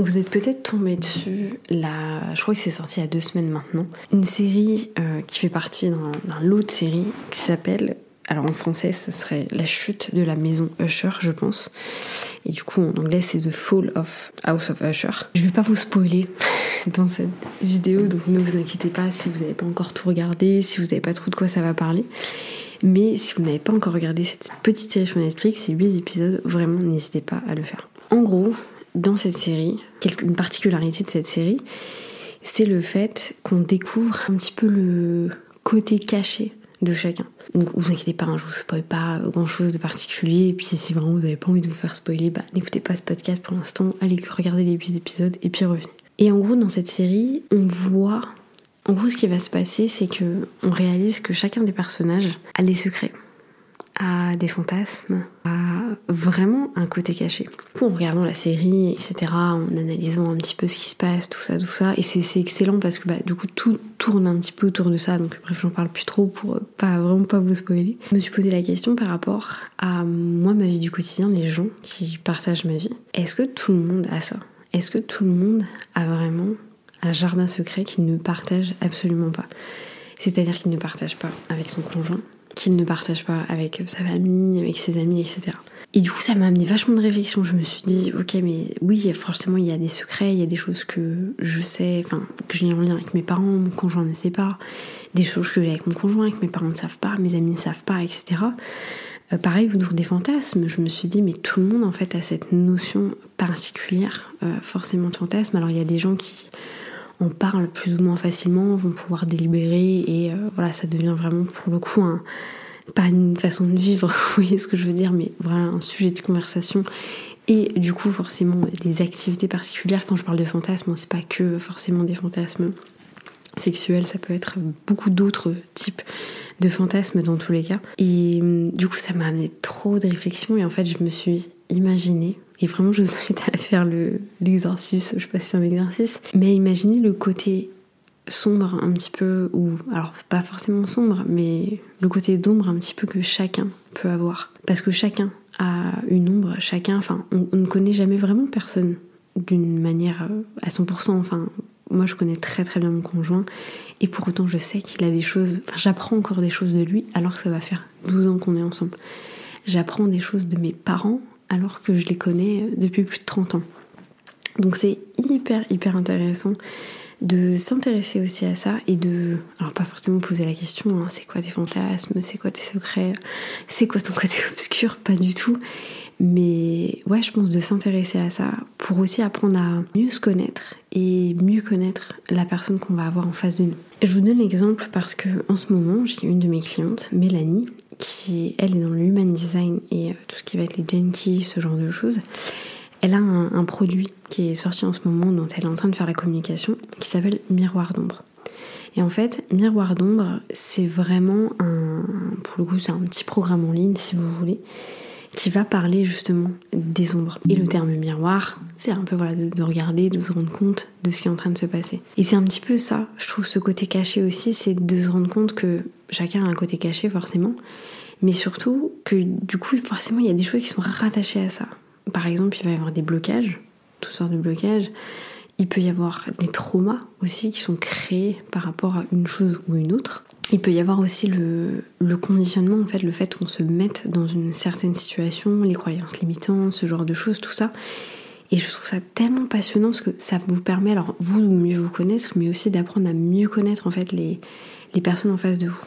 vous êtes peut-être tombé dessus, là, je crois que c'est sorti il y a deux semaines maintenant, une série euh, qui fait partie d'un lot de séries qui s'appelle alors en français, ce serait La chute de la maison Usher, je pense. Et du coup, en anglais, c'est The Fall of House of Usher. Je vais pas vous spoiler dans cette vidéo, donc ne vous inquiétez pas si vous n'avez pas encore tout regardé, si vous n'avez pas trop de quoi ça va parler. Mais si vous n'avez pas encore regardé cette petite série sur Netflix, c'est 8 épisodes, vraiment n'hésitez pas à le faire. En gros, dans cette série, une particularité de cette série, c'est le fait qu'on découvre un petit peu le côté caché de chacun. Donc vous inquiétez pas, hein, je vous spoil pas grand chose de particulier. Et puis si vraiment vous n'avez pas envie de vous faire spoiler, bah n'écoutez pas ce podcast pour l'instant, allez regarder les 8 épisodes et puis revenez. Et en gros dans cette série, on voit en gros ce qui va se passer, c'est que on réalise que chacun des personnages a des secrets à des fantasmes, à vraiment un côté caché. En regardant la série, etc., en analysant un petit peu ce qui se passe, tout ça, tout ça, et c'est excellent parce que bah, du coup tout tourne un petit peu autour de ça, donc bref, j'en parle plus trop pour pas vraiment pas vous spoiler. Je me suis posé la question par rapport à moi, ma vie du quotidien, les gens qui partagent ma vie. Est-ce que tout le monde a ça? Est-ce que tout le monde a vraiment un jardin secret qu'il ne partage absolument pas? C'est-à-dire qu'il ne partage pas avec son conjoint, qu'il ne partage pas avec sa famille, avec ses amis, etc. Et du coup, ça m'a amené vachement de réflexion. Je me suis dit, ok, mais oui, forcément, il y a des secrets, il y a des choses que je sais, enfin, que j'ai en lien avec mes parents, mon conjoint ne sait pas, des choses que j'ai avec mon conjoint, que mes parents ne savent pas, mes amis ne savent pas, etc. Euh, pareil, pour des fantasmes, je me suis dit, mais tout le monde, en fait, a cette notion particulière, euh, forcément de fantasme. Alors, il y a des gens qui en parlent plus ou moins facilement, vont pouvoir délibérer, et euh, voilà, ça devient vraiment, pour le coup, pas une façon de vivre, vous voyez ce que je veux dire, mais voilà un sujet de conversation. Et du coup, forcément, des activités particulières. Quand je parle de fantasmes, c'est pas que forcément des fantasmes sexuels, ça peut être beaucoup d'autres types de fantasmes dans tous les cas. Et hum, du coup, ça m'a amené trop de réflexions et en fait, je me suis imaginée, et vraiment, je vous invite à faire l'exercice, je sais pas si c'est un exercice, mais imaginez le côté sombre un petit peu, ou alors pas forcément sombre, mais le côté d'ombre un petit peu que chacun peut avoir. Parce que chacun a une ombre, chacun, enfin, on, ne connaît jamais vraiment personne d'une manière euh, à 100%. Enfin, moi je connais très très bien mon conjoint, et pour autant je sais qu'il a des choses, enfin j'apprends encore des choses de lui alors que ça va faire 12 ans qu'on est ensemble. J'apprends des choses de mes parents alors que je les connais euh, depuis plus de 30 ans. Donc c'est hyper hyper intéressant de s'intéresser aussi à ça et de, alors pas forcément poser la question, hein, c'est quoi tes fantasmes, c'est quoi tes secrets, c'est quoi ton côté obscur, pas du tout. Mais ouais, je pense de s'intéresser à ça pour aussi apprendre à mieux se connaître et mieux connaître la personne qu'on va avoir en face de nous. Je vous donne l'exemple parce que en ce moment, j'ai une de mes clientes, Mélanie, qui elle est dans le design et euh, tout ce qui va être les genki, ce genre de choses elle a un, produit qui est sorti en ce moment dont elle est en train de faire la communication qui s'appelle Miroir d'ombre. Et en fait, Miroir d'ombre, c'est vraiment un, pour le coup, c'est un petit programme en ligne si vous voulez, qui va parler justement des ombres. Et le terme miroir, c'est un peu voilà de, regarder, de se rendre compte de ce qui est en train de se passer. Et c'est un petit peu ça, je trouve ce côté caché aussi, c'est de se rendre compte que chacun a un côté caché forcément, mais surtout que du coup forcément il y a des choses qui sont rattachées à ça. Par exemple, il va y avoir des blocages, toutes sortes de blocages. Il peut y avoir des traumas aussi qui sont créés par rapport à une chose ou une autre. Il peut y avoir aussi le, conditionnement, en fait, le fait qu'on se mette dans une certaine situation, les croyances limitantes, ce genre de choses, tout ça. Et je trouve ça tellement passionnant parce que ça vous permet, alors vous, de mieux vous connaître, mais aussi d'apprendre à mieux connaître en fait les personnes en face de vous.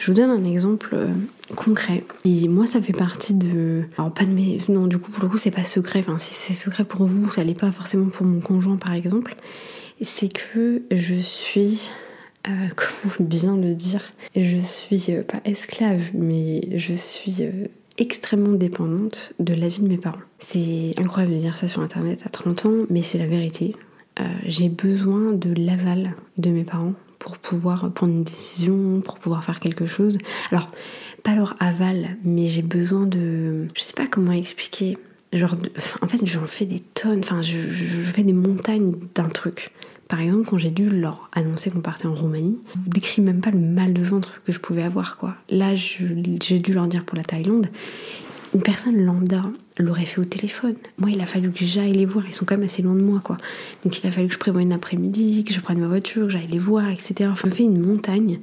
Je vous donne un exemple euh, concret. Et moi, ça fait partie de. Alors, pas de mes. Non, du coup, pour le coup, c'est pas secret. Enfin, si c'est secret pour vous, ça l'est pas forcément pour mon conjoint, par exemple. C'est que je suis. Euh, comment bien le dire Je suis euh, pas esclave, mais je suis. extrêmement dépendante de l'avis de mes parents. C'est incroyable de dire ça sur internet à 30 ans, mais c'est la vérité. j'ai besoin de l'aval de mes parents pour pouvoir prendre une décision, pour pouvoir faire quelque chose. Alors, pas leur aval, mais j'ai besoin de... Je sais pas comment expliquer. Genre, en fait, j'en fais des tonnes, enfin, je, fais des montagnes d'un truc. Par exemple, quand j'ai dû leur annoncer qu'on partait en Roumanie, je vous décris même pas le mal de ventre que je pouvais avoir, quoi. Là, j'ai dû leur dire pour la Thaïlande. une personne lambda l'aurait fait au téléphone. Moi, il a fallu que j'aille les voir. Ils sont quand même assez loin de moi, quoi. Donc, il a fallu que je prévoie une après-midi, que je prenne ma voiture, que j'aille les voir, etc. Enfin, je fais une montagne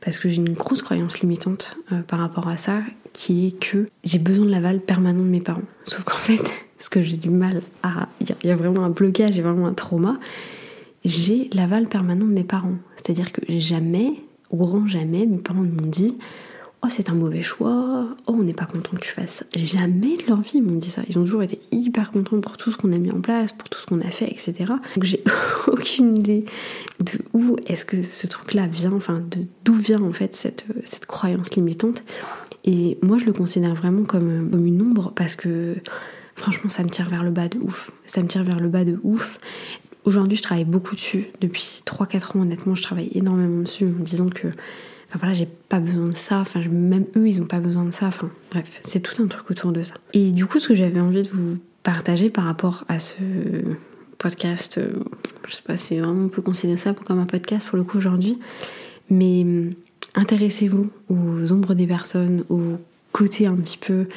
parce que j'ai une grosse croyance limitante euh, par rapport à ça, qui est que j'ai besoin de l'aval permanent de mes parents. Sauf qu'en fait, ce que j'ai du mal à. Il y, a vraiment un blocage, il y a vraiment un trauma. J'ai l'aval permanent de mes parents. C'est-à-dire que jamais, au grand jamais, mes parents m'ont dit Oh, c'est un mauvais choix, oh, on n'est pas content que tu fasses ça. Jamais de leur vie ils m'ont dit ça. Ils ont toujours été hyper contents pour tout ce qu'on a mis en place, pour tout ce qu'on a fait, etc. Donc j'ai aucune idée de où est-ce que ce truc-là vient, enfin d'où vient en fait cette, cette croyance limitante. Et moi je le considère vraiment comme, comme une ombre parce que franchement ça me tire vers le bas de ouf. Ça me tire vers le bas de ouf. Aujourd'hui je travaille beaucoup dessus. Depuis 3-4 ans honnêtement je travaille énormément dessus en disant que Enfin voilà, j'ai pas besoin de ça. Enfin, même eux, ils ont pas besoin de ça. Enfin, bref, c'est tout un truc autour de ça. Et du coup, ce que j'avais envie de vous partager par rapport à ce podcast, euh, je sais pas si vraiment on peut considérer ça comme un podcast pour le coup aujourd'hui, mais hum, intéressez-vous aux ombres des personnes, aux côtés un petit peu,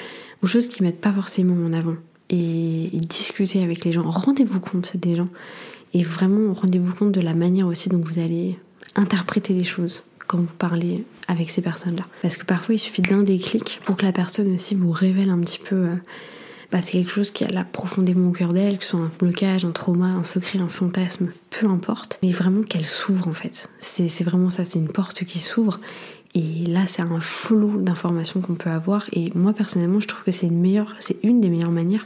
aux choses qui mettent pas forcément en avant. Et, et discutez avec les gens, rendez-vous compte des gens. Et vraiment, rendez-vous compte de la manière aussi dont vous allez interpréter les choses quand vous parlez avec ces personnes-là. Parce que parfois il suffit d'un déclic pour que la personne aussi vous révèle un petit peu. Euh, bah, c'est quelque chose qui a là profondément au cœur d'elle, que ce soit un blocage, un trauma, un secret, un fantasme, peu importe. Mais vraiment qu'elle s'ouvre en fait. C'est vraiment ça, c'est une porte qui s'ouvre. Et là, c'est un flot d'informations qu'on peut avoir. Et moi, personnellement, je trouve que c'est une des meilleures manières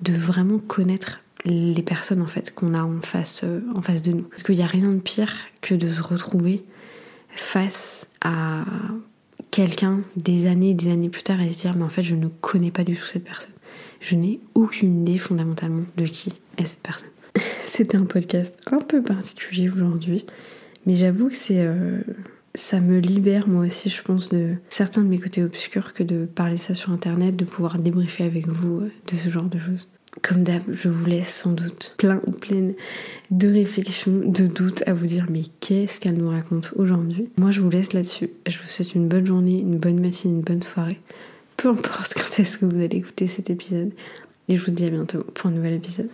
de vraiment connaître les personnes en fait qu'on a en face, euh, en face de nous. Parce qu'il n'y a rien de pire que de se retrouver face à quelqu'un des années et des années plus tard et se dire mais en fait je ne connais pas du tout cette personne. Je n'ai aucune idée fondamentalement de qui est cette personne. C'était un podcast un peu particulier aujourd'hui, mais j'avoue que c'est euh, ça me libère moi aussi je pense de certains de mes côtés obscurs que de parler ça sur internet, de pouvoir débriefer avec vous euh, de ce genre de choses. Comme d'hab, je vous laisse sans doute plein ou pleine de réflexions, de doutes à vous dire mais qu'est-ce qu'elle nous raconte aujourd'hui? Moi je vous laisse là-dessus. Je vous souhaite une bonne journée, une bonne matinée, une bonne soirée. Peu importe quand est-ce que vous allez écouter cet épisode. Et je vous dis à bientôt pour un nouvel épisode.